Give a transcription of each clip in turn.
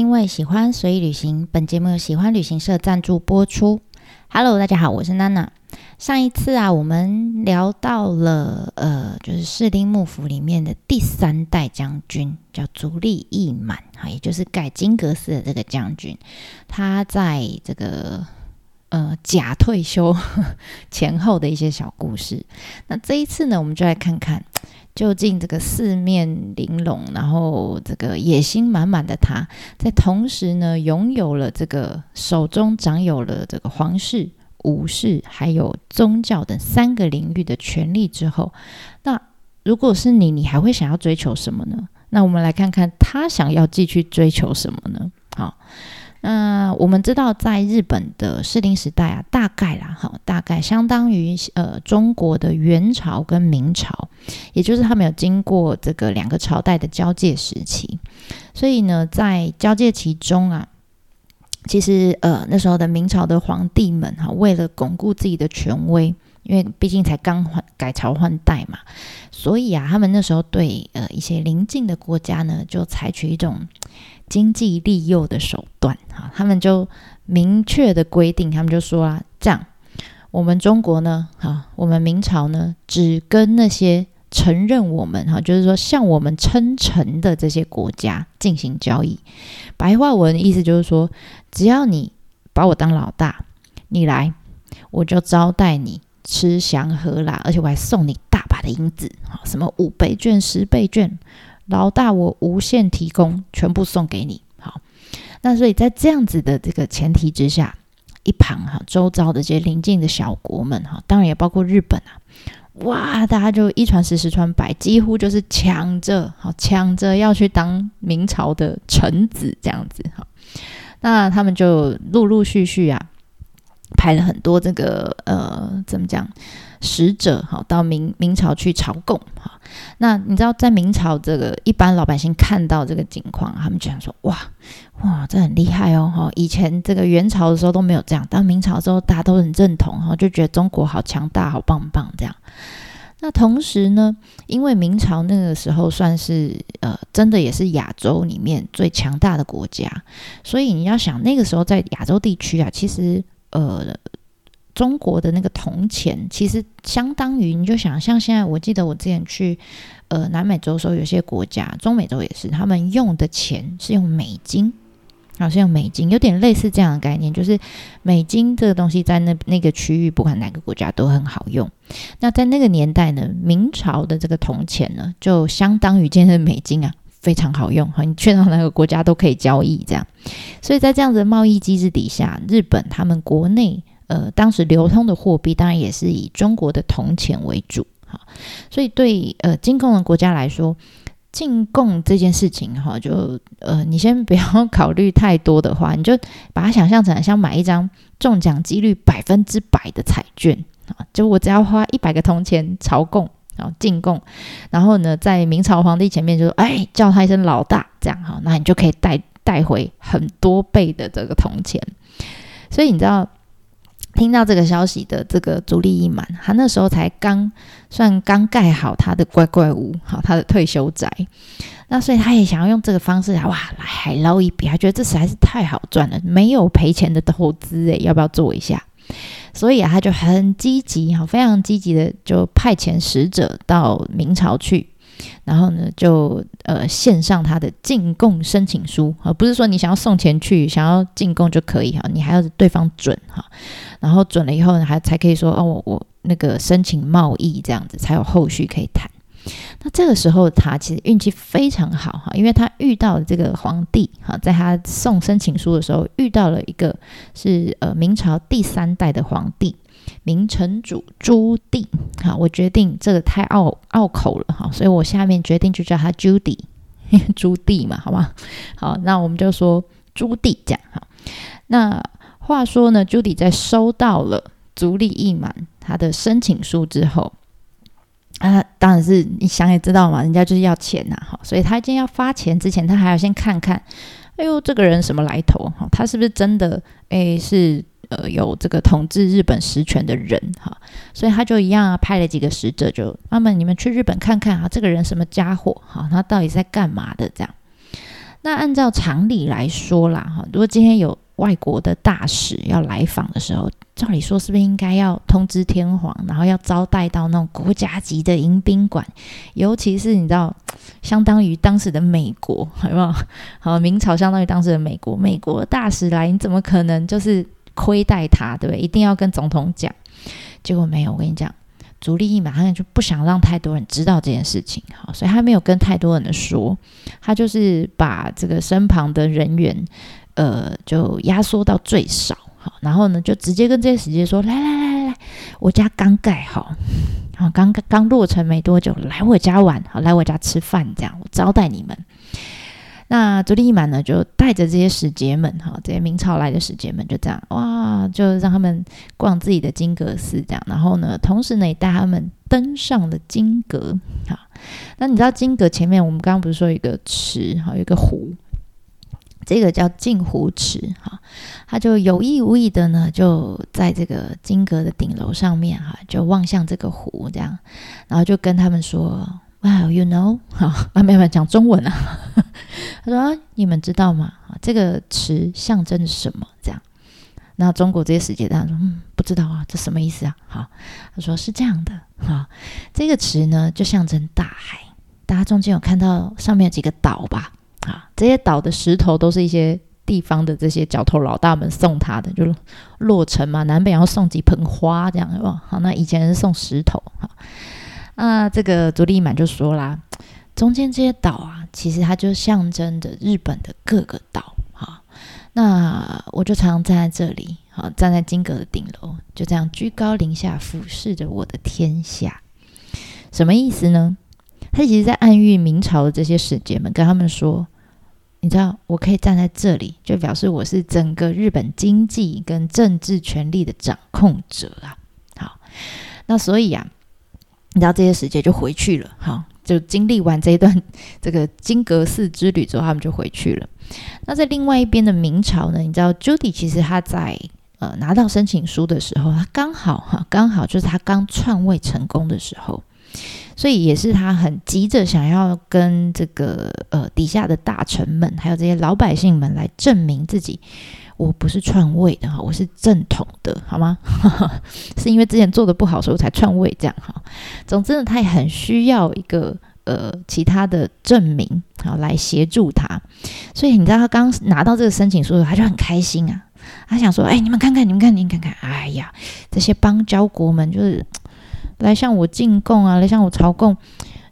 因为喜欢所以旅行，本节目由喜欢旅行社赞助播出。Hello，大家好，我是娜娜。上一次啊，我们聊到了呃，就是士丁幕府里面的第三代将军，叫足利义满哈，也就是盖金阁寺的这个将军，他在这个呃假退休 前后的一些小故事。那这一次呢，我们就来看看。究竟这个四面玲珑，然后这个野心满满的他，在同时呢，拥有了这个手中掌有了这个皇室、武士还有宗教等三个领域的权利之后，那如果是你，你还会想要追求什么呢？那我们来看看他想要继续追求什么呢？好。那我们知道，在日本的士林时代啊，大概啦，哈，大概相当于呃中国的元朝跟明朝，也就是他们有经过这个两个朝代的交界时期。所以呢，在交界其中啊，其实呃那时候的明朝的皇帝们哈，为了巩固自己的权威，因为毕竟才刚换改朝换代嘛，所以啊，他们那时候对呃一些邻近的国家呢，就采取一种。经济利诱的手段，哈，他们就明确的规定，他们就说啊，这样，我们中国呢，哈，我们明朝呢，只跟那些承认我们，哈，就是说向我们称臣的这些国家进行交易。白话文的意思就是说，只要你把我当老大，你来，我就招待你吃香喝辣，而且我还送你大把的银子，哈，什么五倍券、十倍券。老大，我无限提供，全部送给你。好，那所以在这样子的这个前提之下，一旁哈，周遭的这些邻近的小国们哈，当然也包括日本啊，哇，大家就一传十，十传百，几乎就是抢着好抢着要去当明朝的臣子这样子哈。那他们就陆陆续续啊，派了很多这个呃，怎么讲？使者哈到明明朝去朝贡哈，那你知道在明朝这个一般老百姓看到这个情况，他们就想说哇哇这很厉害哦哈，以前这个元朝的时候都没有这样，到明朝之后大家都很认同哈，就觉得中国好强大好棒棒这样。那同时呢，因为明朝那个时候算是呃真的也是亚洲里面最强大的国家，所以你要想那个时候在亚洲地区啊，其实呃。中国的那个铜钱，其实相当于你就想像现在，我记得我之前去呃南美洲的时候，有些国家，中美洲也是，他们用的钱是用美金，好像用美金，有点类似这样的概念，就是美金这个东西在那那个区域，不管哪个国家都很好用。那在那个年代呢，明朝的这个铜钱呢，就相当于今天的美金啊，非常好用，哈，你去到哪个国家都可以交易这样。所以在这样子的贸易机制底下，日本他们国内。呃，当时流通的货币当然也是以中国的铜钱为主，哈，所以对呃进贡的国家来说，进贡这件事情，哈，就呃你先不要考虑太多的话，你就把它想象成像买一张中奖几率百分之百的彩券啊，就我只要花一百个铜钱朝贡，然后进贡，然后呢，在明朝皇帝前面就说，哎，叫他一声老大，这样哈，那你就可以带带回很多倍的这个铜钱，所以你知道。听到这个消息的这个足利义满，他那时候才刚算刚盖好他的乖乖屋，好他的退休宅，那所以他也想要用这个方式来，哇，来海捞一笔，他觉得这实在是太好赚了，没有赔钱的投资，诶，要不要做一下？所以啊，他就很积极，哈，非常积极的就派遣使者到明朝去。然后呢，就呃献上他的进贡申请书啊，不是说你想要送钱去，想要进贡就可以哈，你还要对方准哈，然后准了以后呢，还才可以说哦，我我那个申请贸易这样子，才有后续可以谈。那这个时候他其实运气非常好哈，因为他遇到了这个皇帝哈，在他送申请书的时候遇到了一个是呃明朝第三代的皇帝。明成祖朱棣，好，我决定这个太拗拗口了哈，所以我下面决定就叫他朱棣，朱棣嘛，好吗？好，那我们就说朱棣这样哈。那话说呢，朱棣在收到了足利义满他的申请书之后，啊，当然是你想也知道嘛，人家就是要钱呐，哈，所以他今天要发钱之前，他还要先看看，哎呦，这个人什么来头哈，他是不是真的哎是。呃，有这个统治日本实权的人哈，所以他就一样啊派了几个使者，就那么你们去日本看看啊，这个人什么家伙哈，他到底在干嘛的这样？那按照常理来说啦，哈，如果今天有外国的大使要来访的时候，照理说是不是应该要通知天皇，然后要招待到那种国家级的迎宾馆？尤其是你知道，相当于当时的美国，好不好？好，明朝相当于当时的美国，美国大使来，你怎么可能就是亏待他，对不对？一定要跟总统讲。结果没有，我跟你讲。足利义马上就不想让太多人知道这件事情，好，所以他没有跟太多人说，他就是把这个身旁的人员，呃，就压缩到最少，好，然后呢，就直接跟这些使节说，来来来来来，我家刚盖好，好，刚刚落成没多久，来我家玩，好，来我家吃饭，这样我招待你们。那足利义满呢，就带着这些使节们，哈，这些明朝来的使节们，就这样，哇，就让他们逛自己的金阁寺，这样，然后呢，同时呢，也带他们登上了金阁，哈。那你知道金阁前面，我们刚刚不是说一个池，哈，有一个湖，这个叫镜湖池，哈，他就有意无意的呢，就在这个金阁的顶楼上面，哈，就望向这个湖，这样，然后就跟他们说。Wow, you know，好，啊，没有讲中文啊。他说：“你们知道吗？这个词象征什么？这样。那中国这些使节当说：嗯，不知道啊，这什么意思啊？好，他说是这样的，哈，这个词呢就象征大海。大家中间有看到上面有几个岛吧？这些岛的石头都是一些地方的这些角头老大们送他的，就落成嘛，南北要送几盆花这样，是吧？好，那以前是送石头，哈。”那这个足利满就说啦，中间这些岛啊，其实它就象征着日本的各个岛。哈，那我就常常站在这里，好，站在金阁的顶楼，就这样居高临下俯视着我的天下。什么意思呢？他其实在暗喻明朝的这些使节们，跟他们说，你知道，我可以站在这里，就表示我是整个日本经济跟政治权力的掌控者啊。好，那所以啊。你知道这些使节就回去了，哈，就经历完这一段 这个金阁寺之旅之后，他们就回去了。那在另外一边的明朝呢？你知道 Judy 其实他在呃拿到申请书的时候，他刚好哈，刚好就是他刚篡位成功的时候，所以也是他很急着想要跟这个呃底下的大臣们，还有这些老百姓们来证明自己。我不是篡位的哈，我是正统的，好吗？是因为之前做的不好，所以才篡位这样哈。总之呢，他也很需要一个呃其他的证明好来协助他。所以你知道他刚拿到这个申请书，他就很开心啊。他想说：“哎，你们看看，你们看，你们看看，哎呀，这些邦交国们就是来向我进贡啊，来向我朝贡，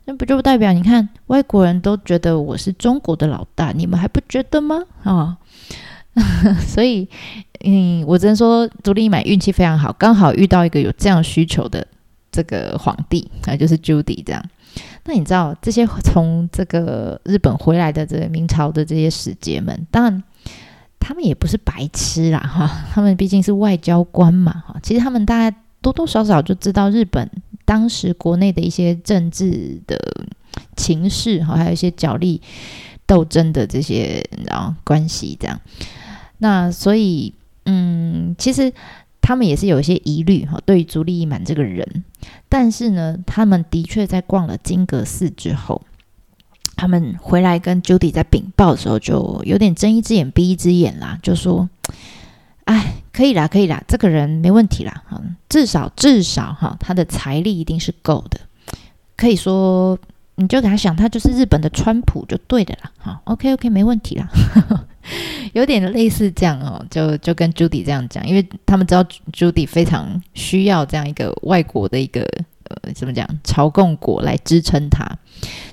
那不就代表你看外国人都觉得我是中国的老大，你们还不觉得吗？啊？” 所以，嗯，我只能说，朱利买运气非常好，刚好遇到一个有这样需求的这个皇帝啊，就是 Judy 这样。那你知道，这些从这个日本回来的这个明朝的这些使节们，当然他们也不是白痴啦，哈，他们毕竟是外交官嘛，哈。其实他们大概多多少少就知道日本当时国内的一些政治的情势，哈，还有一些角力斗争的这些然后关系这样。那所以，嗯，其实他们也是有一些疑虑哈，对于足利义满这个人。但是呢，他们的确在逛了金阁寺之后，他们回来跟 Judy 在禀报的时候，就有点睁一只眼闭一只眼啦，就说：“哎，可以啦，可以啦，这个人没问题啦，哈，至少至少哈，他的财力一定是够的，可以说，你就给他想，他就是日本的川普就对的啦，哈，OK OK，没问题啦。”有点类似这样哦，就就跟朱迪这样讲，因为他们知道朱迪非常需要这样一个外国的一个呃，怎么讲朝贡国来支撑他。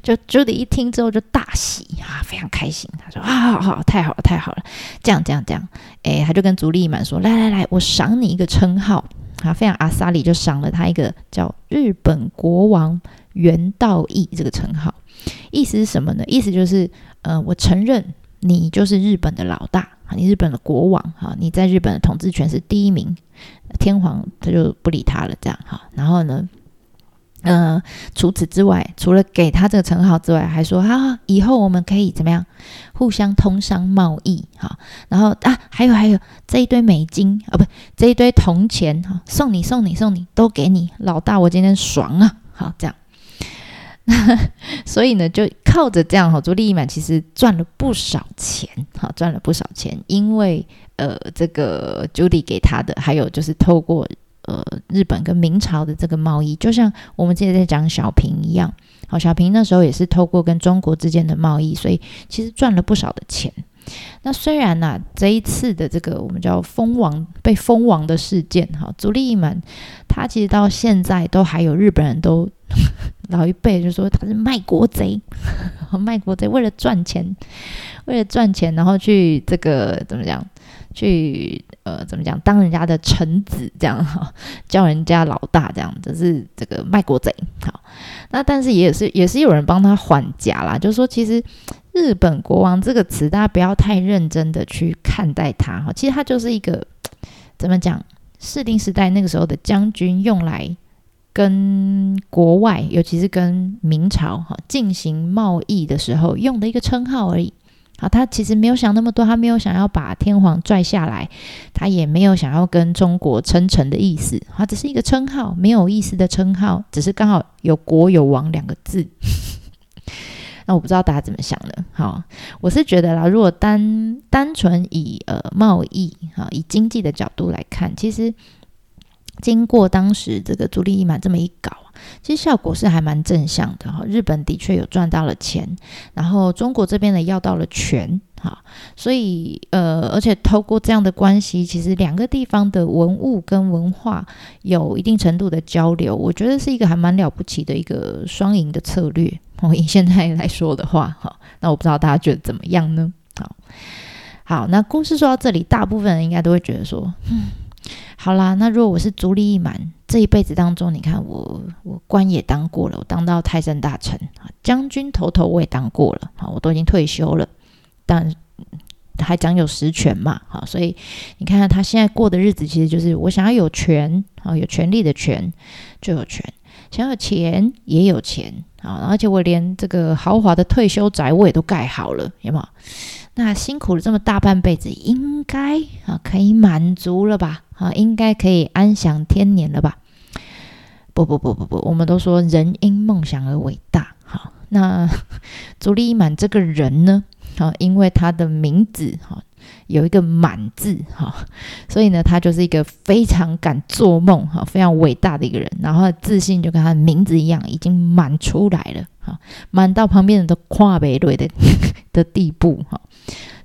就 Judy 一听之后就大喜啊，非常开心。他说啊，好好，太好了，太好了，这样这样这样，哎，他就跟足利满说，来来来，我赏你一个称号啊，非常阿萨里就赏了他一个叫日本国王元道义这个称号。意思是什么呢？意思就是呃，我承认。你就是日本的老大啊！你日本的国王哈，你在日本的统治权是第一名，天皇他就不理他了，这样哈。然后呢，呃，除此之外，除了给他这个称号之外，还说啊，以后我们可以怎么样，互相通商贸易哈。然后啊，还有还有这一堆美金啊，不，这一堆铜钱哈，送你送你送你，都给你老大，我今天爽啊！好，这样。所以呢，就靠着这样哈，朱利益满其实赚了不少钱，哈，赚了不少钱，因为呃，这个朱莉给他的，还有就是透过呃日本跟明朝的这个贸易，就像我们之前在讲小平一样，好，小平那时候也是透过跟中国之间的贸易，所以其实赚了不少的钱。那虽然呢，这一次的这个我们叫封王被封王的事件，哈，足利义满他其实到现在都还有日本人都老一辈就说他是卖国贼，卖国贼为了赚钱，为了赚钱，然后去这个怎么讲，去呃怎么讲当人家的臣子这样哈，叫人家老大这样，这是这个卖国贼。好，那但是也是也是有人帮他还价啦，就是说其实。日本国王这个词，大家不要太认真的去看待它哈。其实它就是一个怎么讲，士丁时代那个时候的将军用来跟国外，尤其是跟明朝哈进行贸易的时候用的一个称号而已。好，他其实没有想那么多，他没有想要把天皇拽下来，他也没有想要跟中国称臣的意思。他只是一个称号，没有意思的称号，只是刚好有国有王两个字。那我不知道大家怎么想的，好，我是觉得啦，如果单单纯以呃贸易哈，以经济的角度来看，其实经过当时这个朱利益满这么一搞，其实效果是还蛮正向的哈。日本的确有赚到了钱，然后中国这边呢要到了权。哈，所以呃，而且透过这样的关系，其实两个地方的文物跟文化有一定程度的交流，我觉得是一个还蛮了不起的一个双赢的策略。我以现在来说的话，哈，那我不知道大家觉得怎么样呢？好，好，那故事说到这里，大部分人应该都会觉得说，嗯，好啦，那如果我是足利义满，这一辈子当中，你看我我官也当过了，我当到太政大臣啊，将军头头我也当过了，好，我都已经退休了。但还讲有实权嘛，好，所以你看看他现在过的日子，其实就是我想要有权啊，有权利的权就有权，想要钱也有钱啊，而且我连这个豪华的退休宅我也都盖好了，有没有？那辛苦了这么大半辈子，应该啊可以满足了吧？啊，应该可以安享天年了吧？不不不不不，我们都说人因梦想而伟大，好，那 朱利满这个人呢？好，因为他的名字哈有一个满字哈，所以呢，他就是一个非常敢做梦哈，非常伟大的一个人。然后自信就跟他的名字一样，已经满出来了哈，满到旁边人都跨北对的 的地步哈。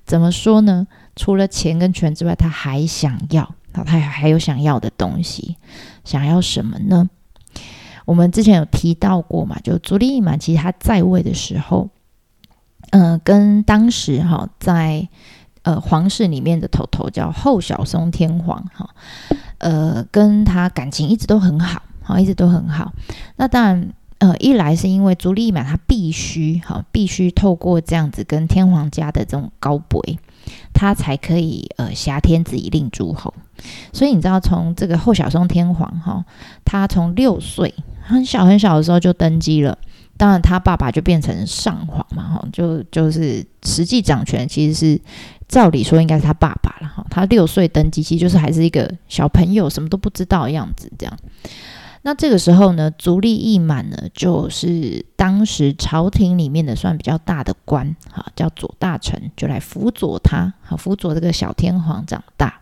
怎么说呢？除了钱跟权之外，他还想要，他还还有想要的东西，想要什么呢？我们之前有提到过嘛，就足利义满其实他在位的时候。嗯，跟当时哈在呃皇室里面的头头叫后小松天皇哈，呃跟他感情一直都很好，好一直都很好。那当然呃一来是因为足利义满他必须哈必须透过这样子跟天皇家的这种高博，他才可以呃挟天子以令诸侯。所以你知道从这个后小松天皇哈，他从六岁很小很小的时候就登基了。当然，他爸爸就变成上皇嘛，哈，就就是实际掌权，其实是照理说应该是他爸爸了，哈。他六岁登基，其实就是还是一个小朋友，什么都不知道的样子，这样。那这个时候呢，足利义满呢，就是当时朝廷里面的算比较大的官，哈，叫左大臣，就来辅佐他，好辅佐这个小天皇长大。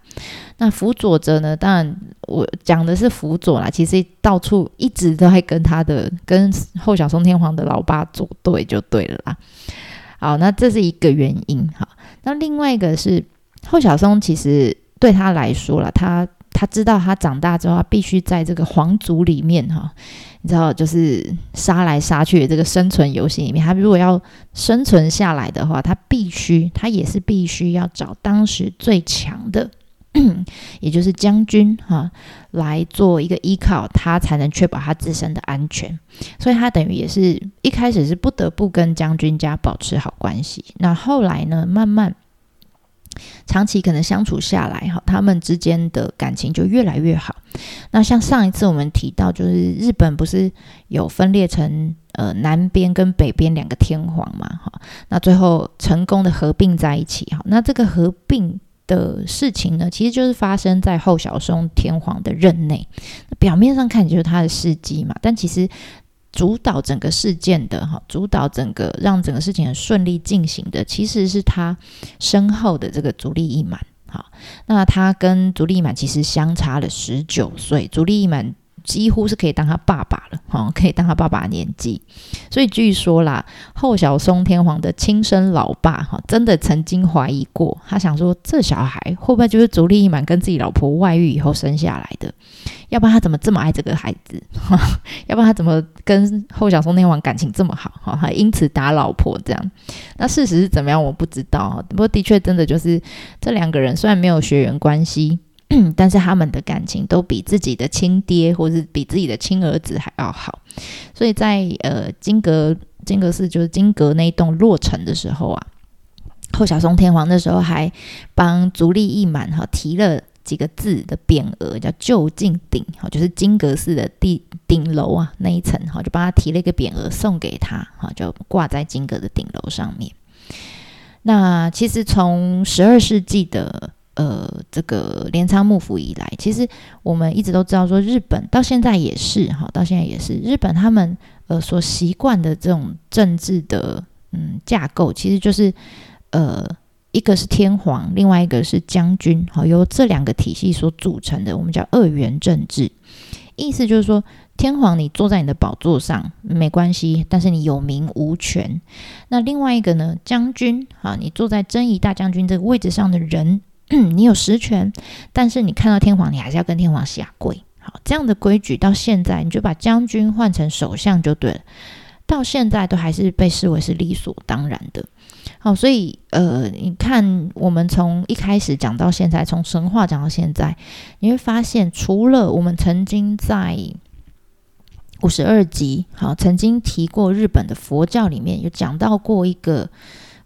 那辅佐着呢？当然，我讲的是辅佐啦。其实到处一直都在跟他的、跟后小松天皇的老爸作对，就对了啦。好，那这是一个原因哈。那另外一个是后小松，其实对他来说了，他他知道他长大之后，他必须在这个皇族里面哈，你知道，就是杀来杀去的这个生存游戏里面，他如果要生存下来的话，他必须，他也是必须要找当时最强的。也就是将军哈来做一个依靠，他才能确保他自身的安全。所以他等于也是一开始是不得不跟将军家保持好关系。那后来呢，慢慢长期可能相处下来哈，他们之间的感情就越来越好。那像上一次我们提到，就是日本不是有分裂成呃南边跟北边两个天皇嘛哈？那最后成功的合并在一起哈。那这个合并。的事情呢，其实就是发生在后小松天皇的任内。表面上看就是他的事迹嘛，但其实主导整个事件的哈，主导整个让整个事情很顺利进行的，其实是他身后的这个足利义满。好，那他跟足利义满其实相差了十九岁，足利义满。几乎是可以当他爸爸了，哈，可以当他爸爸年纪。所以据说啦，后小松天皇的亲生老爸，哈，真的曾经怀疑过，他想说这小孩会不会就是足利义满跟自己老婆外遇以后生下来的？要不然他怎么这么爱这个孩子？哈 要不然他怎么跟后小松天皇感情这么好？哈，还因此打老婆这样？那事实是怎么样？我不知道。不过的确真的就是这两个人虽然没有血缘关系。但是他们的感情都比自己的亲爹或是比自己的亲儿子还要好，所以在呃金阁金阁寺就是金阁那一栋落成的时候啊，后小松天皇那时候还帮足利义满哈提了几个字的匾额，叫就近顶哈，就是金阁寺的地顶楼啊那一层哈，就帮他提了一个匾额送给他哈，就挂在金阁的顶楼上面。那其实从十二世纪的。呃，这个镰仓幕府以来，其实我们一直都知道，说日本到现在也是哈，到现在也是日本他们呃所习惯的这种政治的嗯架构，其实就是呃一个是天皇，另外一个是将军，好由这两个体系所组成的，我们叫二元政治。意思就是说，天皇你坐在你的宝座上没关系，但是你有名无权。那另外一个呢，将军啊，你坐在征夷大将军这个位置上的人。你有实权，但是你看到天皇，你还是要跟天皇下跪。好，这样的规矩到现在，你就把将军换成首相就对了。到现在都还是被视为是理所当然的。好，所以呃，你看我们从一开始讲到现在，从神话讲到现在，你会发现，除了我们曾经在五十二集好曾经提过日本的佛教里面有讲到过一个。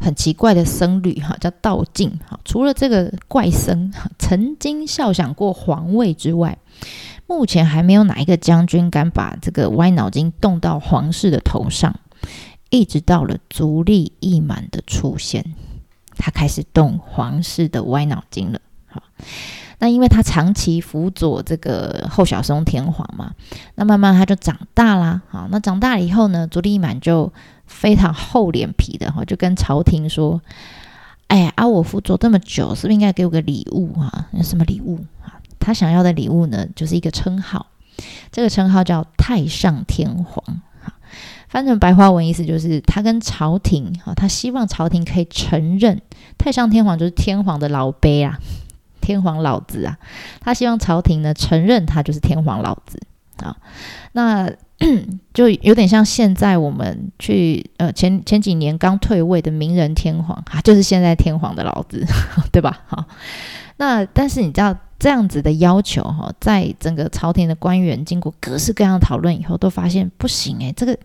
很奇怪的僧侣哈，叫道静哈。除了这个怪僧曾经笑想过皇位之外，目前还没有哪一个将军敢把这个歪脑筋动到皇室的头上。一直到了足利义满的出现，他开始动皇室的歪脑筋了。好，那因为他长期辅佐这个后小松天皇嘛，那慢慢他就长大啦。好，那长大了以后呢，足利满就。非常厚脸皮的哈，就跟朝廷说：“哎呀，阿我辅佐这么久，是不是应该给我个礼物啊？有什么礼物啊？他想要的礼物呢，就是一个称号，这个称号叫太上天皇。哈，翻成白话文意思就是他跟朝廷哈，他希望朝廷可以承认太上天皇就是天皇的老辈啊，天皇老子啊，他希望朝廷呢承认他就是天皇老子啊，那。”就有点像现在我们去呃前前几年刚退位的名人天皇啊，就是现在天皇的老子，对吧？好，那但是你知道这样子的要求哈，在整个朝廷的官员经过各式各样的讨论以后，都发现不行诶，这个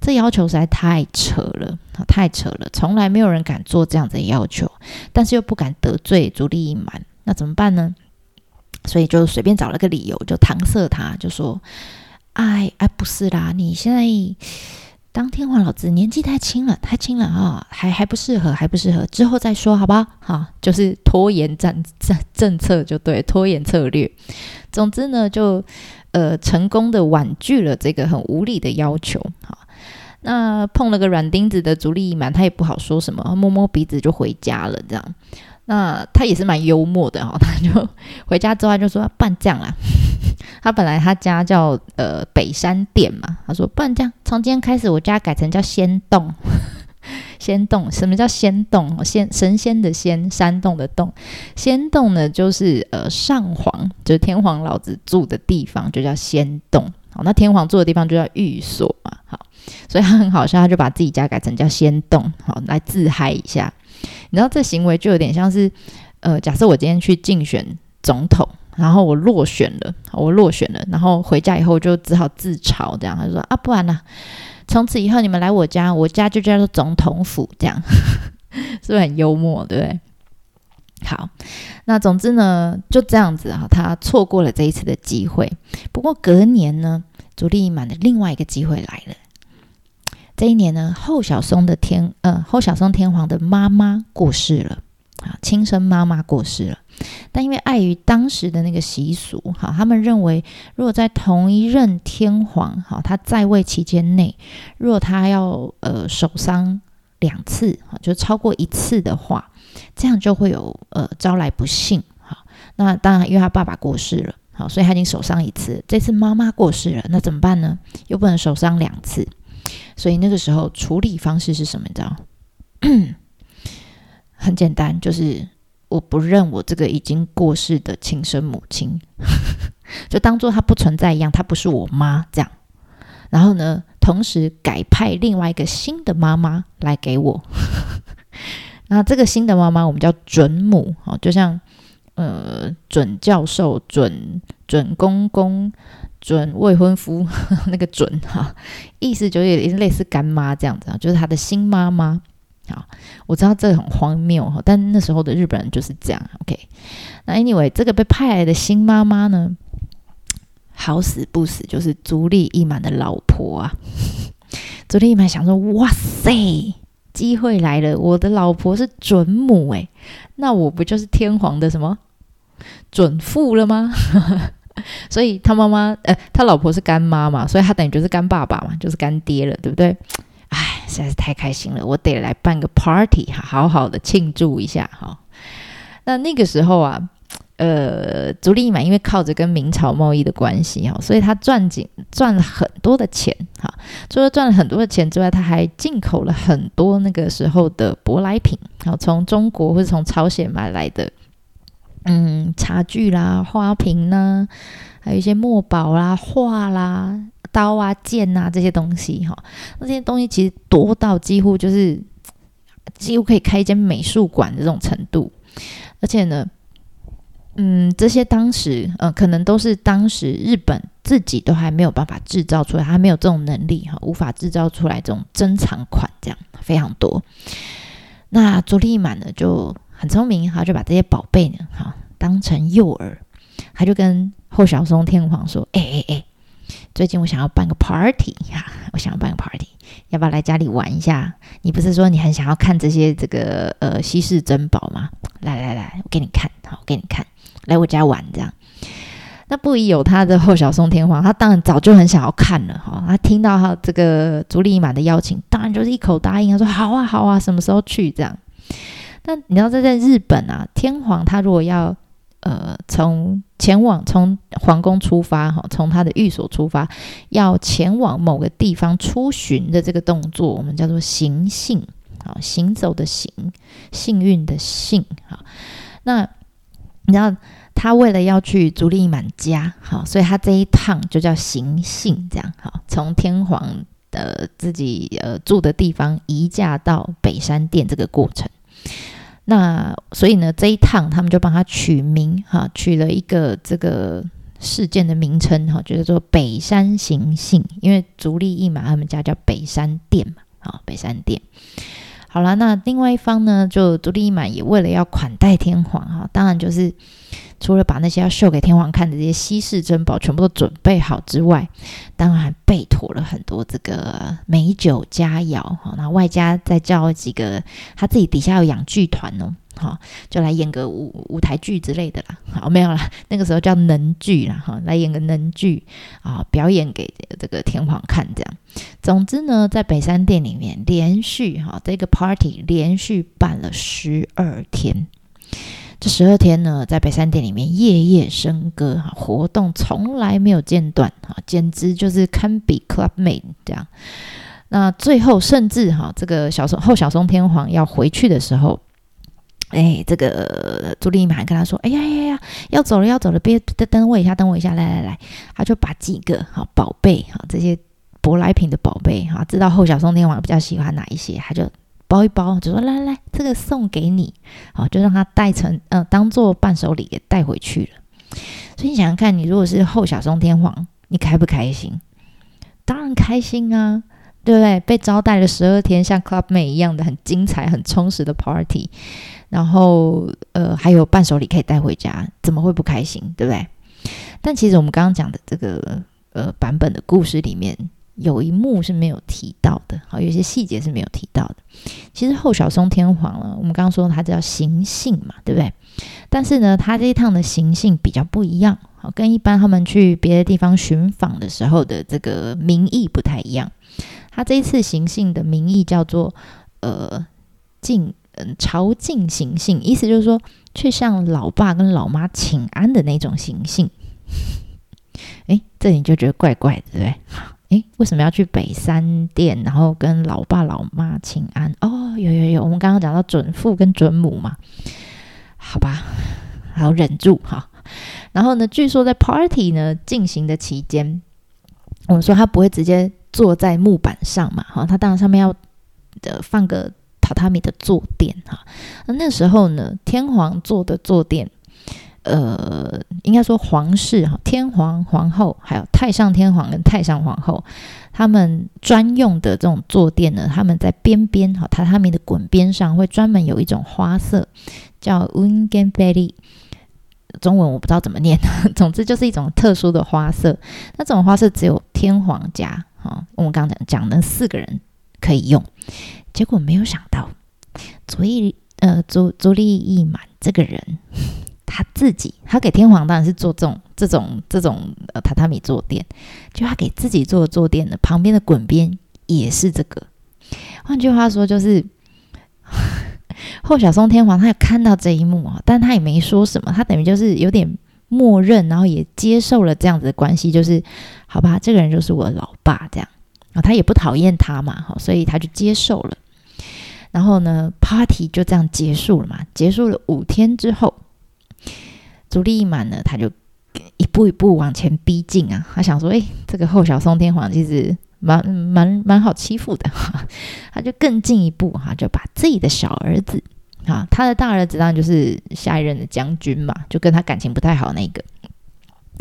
这要求实在太扯了，太扯了，从来没有人敢做这样子的要求，但是又不敢得罪足利义满，那怎么办呢？所以就随便找了个理由，就搪塞他，就说。哎哎，不是啦！你现在当天皇老子年纪太轻了，太轻了啊，还还不适合，还不适合，之后再说，好不好？好，就是拖延战政政策就对，拖延策略。总之呢，就呃成功的婉拒了这个很无理的要求。好，那碰了个软钉子的足利义满，他也不好说什么，摸摸鼻子就回家了。这样，那他也是蛮幽默的哈，他就回家之后他就说半将啊。他本来他家叫呃北山店嘛，他说不然这样，从今天开始我家改成叫仙洞，仙洞什么叫仙洞？仙神仙的仙，山洞的洞，仙洞呢就是呃上皇，就是天皇老子住的地方，就叫仙洞。好，那天皇住的地方就叫寓所嘛。好，所以他很好笑，他就把自己家改成叫仙洞，好来自嗨一下。你知道这行为就有点像是呃，假设我今天去竞选总统。然后我落选了，我落选了，然后回家以后就只好自嘲，这样他说啊，不然呢，从此以后你们来我家，我家就叫做总统府，这样 是不是很幽默，对不对？好，那总之呢，就这样子啊，他错过了这一次的机会。不过隔年呢，朱利满的另外一个机会来了。这一年呢，后小松的天，呃，后小松天皇的妈妈过世了。啊，亲生妈妈过世了。但因为碍于当时的那个习俗，哈，他们认为，如果在同一任天皇，哈，他在位期间内，如果他要呃守丧两次，哈，就超过一次的话，这样就会有呃招来不幸，哈。那当然，因为他爸爸过世了，好，所以他已经守丧一次。这次妈妈过世了，那怎么办呢？又不能守丧两次，所以那个时候处理方式是什么？你知道？很简单，就是。我不认我这个已经过世的亲生母亲，就当做她不存在一样，她不是我妈这样。然后呢，同时改派另外一个新的妈妈来给我。那这个新的妈妈我们叫准母哦，就像呃准教授、准准公公、准未婚夫 那个准哈，意思就有点类似干妈这样子啊，就是他的新妈妈。好，我知道这个很荒谬哈，但那时候的日本人就是这样。OK，那 Anyway，这个被派来的新妈妈呢，好死不死就是足利义满的老婆啊。足利义满想说：“哇塞，机会来了！我的老婆是准母诶，那我不就是天皇的什么准父了吗？” 所以他妈妈，呃，他老婆是干妈嘛，所以他等于就是干爸爸嘛，就是干爹了，对不对？哎，实在是太开心了，我得来办个 party 哈，好好的庆祝一下哈。那那个时候啊，呃，足利义满因为靠着跟明朝贸易的关系哈，所以他赚紧赚了很多的钱哈。除了赚了很多的钱之外，他还进口了很多那个时候的舶来品，好，从中国或者从朝鲜买来的，嗯，茶具啦、花瓶啦，还有一些墨宝啦、画啦。刀啊、剑啊这些东西，哈，那些东西其实多到几乎就是几乎可以开一间美术馆的这种程度。而且呢，嗯，这些当时，呃，可能都是当时日本自己都还没有办法制造出来，还没有这种能力，哈，无法制造出来这种珍藏款，这样非常多。那足利满呢就很聪明，哈，就把这些宝贝呢，哈，当成诱饵，他就跟后小松天皇说：“哎哎哎。”最近我想要办个 party 哈，我想要办个 party，要不要来家里玩一下？你不是说你很想要看这些这个呃稀世珍宝吗？来来来，我给你看，好，我给你看，来我家玩这样。那不疑有他的后小松天皇，他当然早就很想要看了哈。他听到他这个足利义满的邀请，当然就是一口答应，他说好啊好啊，什么时候去这样？但你知道在在日本啊，天皇他如果要。呃，从前往从皇宫出发，哈，从他的寓所出发，要前往某个地方出巡的这个动作，我们叫做行幸，好，行走的行，幸运的幸，好。那你知道他为了要去足利满家，好，所以他这一趟就叫行幸，这样，好，从天皇的自己呃住的地方移驾到北山殿这个过程。那所以呢，这一趟他们就帮他取名哈，取了一个这个事件的名称哈，就是说北山行幸，因为足利义满他们家叫北山殿嘛，好，北山殿。好了，那另外一方呢，就足利义满也为了要款待天皇哈，当然就是除了把那些要秀给天皇看的这些稀世珍宝全部都准备好之外，当然备妥了很多这个美酒佳肴哈，那外加再叫几个他自己底下有养剧团哦。好，就来演个舞舞台剧之类的啦。好，没有啦，那个时候叫能剧啦。哈，来演个能剧啊，表演给这个天皇看。这样，总之呢，在北山殿里面连续哈这个 party 连续办了十二天。这十二天呢，在北山殿里面夜夜笙歌哈，活动从来没有间断哈，简直就是堪比 club mate 这样。那最后甚至哈，这个小松后小松天皇要回去的时候。哎，这个朱丽满跟他说：“哎呀呀呀，要走了，要走了，别等等我一下，等我一下，来来来。”他就把几个好宝贝哈，这些舶来品的宝贝哈，知道后小松天王比较喜欢哪一些，他就包一包，就说：“来来来，这个送给你，好，就让他带成嗯，当做伴手礼给带回去了。”所以你想想看，你如果是后小松天皇，你开不开心？当然开心啊，对不对？被招待了十二天，像 Club 妹一样的很精彩、很充实的 Party。然后，呃，还有伴手礼可以带回家，怎么会不开心，对不对？但其实我们刚刚讲的这个呃版本的故事里面，有一幕是没有提到的，好，有些细节是没有提到的。其实后小松天皇呢，我们刚刚说他叫行幸嘛，对不对？但是呢，他这一趟的行幸比较不一样，好，跟一般他们去别的地方寻访的时候的这个名义不太一样。他这一次行幸的名义叫做呃敬嗯朝觐行幸，意思就是说去向老爸跟老妈请安的那种行幸。哎，这你就觉得怪怪的，对不对？诶，为什么要去北山殿，然后跟老爸老妈请安？哦，有有有，我们刚刚讲到准父跟准母嘛，好吧，好忍住哈。然后呢，据说在 party 呢进行的期间，我们说他不会直接坐在木板上嘛，哈，他当然上面要的放个榻榻米的坐垫哈。那那时候呢，天皇坐的坐垫。呃，应该说皇室哈，天皇、皇后，还有太上天皇跟太上皇后，他们专用的这种坐垫呢，他们在边边哈，榻榻米的滚边上会专门有一种花色，叫 w i n g a n b e l y 中文我不知道怎么念，总之就是一种特殊的花色。那这种花色只有天皇家哈，我们刚刚讲讲的四个人可以用，结果没有想到，足利呃足足利义满这个人。自己，他给天皇当然是做这种、这种、这种呃榻榻米坐垫，就他给自己做的坐垫呢，旁边的滚边也是这个。换句话说，就是 后小松天皇他有看到这一幕啊，但他也没说什么，他等于就是有点默认，然后也接受了这样子的关系，就是好吧，这个人就是我老爸这样啊，他也不讨厌他嘛，好，所以他就接受了。然后呢，party 就这样结束了嘛，结束了五天之后。足利义满呢，他就一步一步往前逼近啊。他想说：“哎，这个后小松天皇其实蛮蛮蛮好欺负的哈。”他就更进一步哈，就把自己的小儿子啊，他的大儿子当然就是下一任的将军嘛，就跟他感情不太好那个。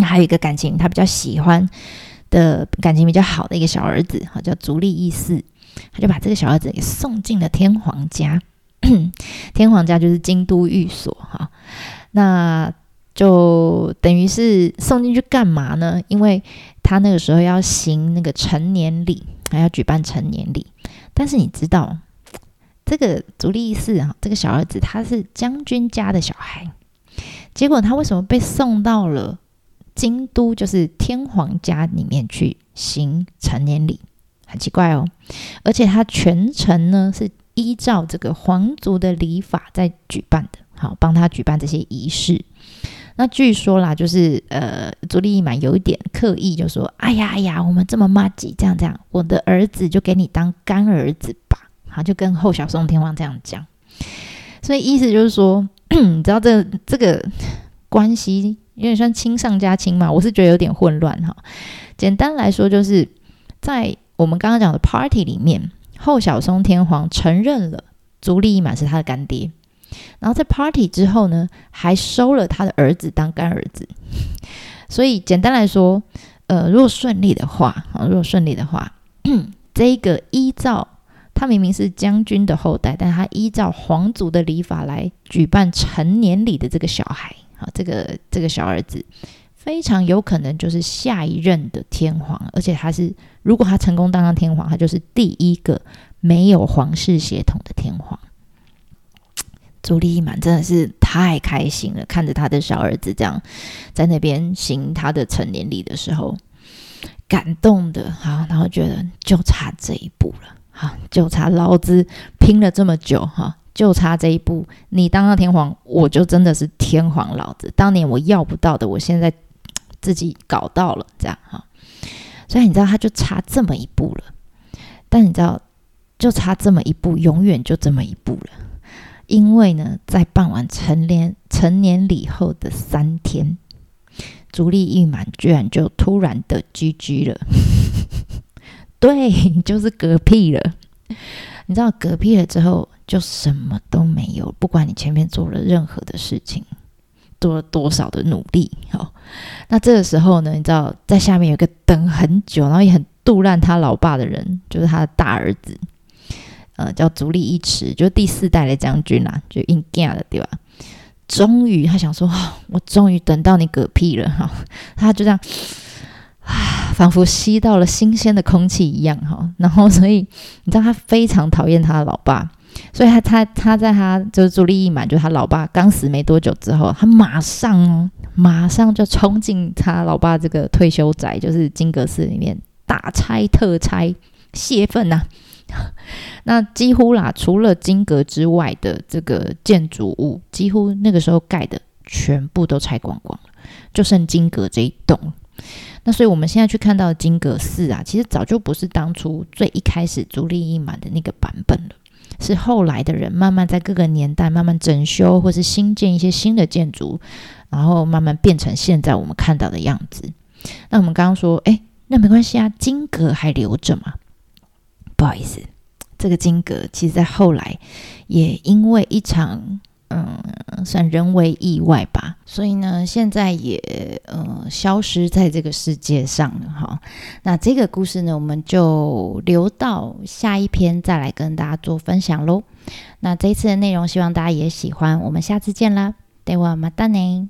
还有一个感情他比较喜欢的感情比较好的一个小儿子，哈，叫足利义嗣。他就把这个小儿子给送进了天皇家。天皇家就是京都御所哈。那就等于是送进去干嘛呢？因为他那个时候要行那个成年礼，还要举办成年礼。但是你知道，这个足利义嗣啊，这个小儿子他是将军家的小孩，结果他为什么被送到了京都，就是天皇家里面去行成年礼？很奇怪哦。而且他全程呢是依照这个皇族的礼法在举办的，好帮他举办这些仪式。那据说啦，就是呃，足利义满有一点刻意，就说：“哎呀哎呀，我们这么骂几这样这样，我的儿子就给你当干儿子吧。”好，就跟后小松天皇这样讲。所以意思就是说，你知道这这个关系有点像亲上加亲嘛？我是觉得有点混乱哈。简单来说，就是在我们刚刚讲的 party 里面，后小松天皇承认了足利义满是他的干爹。然后在 party 之后呢，还收了他的儿子当干儿子，所以简单来说，呃，如果顺利的话，啊，如果顺利的话，这个依照他明明是将军的后代，但他依照皇族的礼法来举办成年礼的这个小孩，啊，这个这个小儿子，非常有可能就是下一任的天皇，而且他是如果他成功当上天皇，他就是第一个没有皇室血统的天皇。朱利满真的是太开心了，看着他的小儿子这样在那边行他的成年礼的时候，感动的哈，然后觉得就差这一步了，哈，就差老子拼了这么久哈，就差这一步，你当上天皇，我就真的是天皇老子。当年我要不到的，我现在自己搞到了，这样哈。所以你知道，他就差这么一步了，但你知道，就差这么一步，永远就这么一步了。因为呢，在办完成年成年礼后的三天，足利义满居然就突然的 GG 了，对，就是嗝屁了。你知道嗝屁了之后就什么都没有，不管你前面做了任何的事情，做了多少的努力，好，那这个时候呢，你知道在下面有个等很久，然后也很杜烂他老爸的人，就是他的大儿子。呃，叫足利义持，就是第四代的将军啦，就应干的对吧？终于，他想说，我终于等到你嗝屁了哈，他就这样，啊，仿佛吸到了新鲜的空气一样哈。然后，所以你知道他非常讨厌他的老爸，所以他他他在他就是朱利益满，就他老爸刚死没多久之后，他马上哦，马上就冲进他老爸这个退休宅，就是金阁寺里面大拆特拆泄愤呐。那几乎啦，除了金阁之外的这个建筑物，几乎那个时候盖的全部都拆光光了，就剩金阁这一栋。那所以我们现在去看到金阁寺啊，其实早就不是当初最一开始朱利一满的那个版本了，是后来的人慢慢在各个年代慢慢整修，或是新建一些新的建筑，然后慢慢变成现在我们看到的样子。那我们刚刚说，哎，那没关系啊，金阁还留着嘛？不好意思，这个金阁其实在后来也因为一场嗯算人为意外吧，所以呢现在也呃消失在这个世界上了哈。那这个故事呢，我们就留到下一篇再来跟大家做分享喽。那这一次的内容，希望大家也喜欢。我们下次见啦，对我马达内。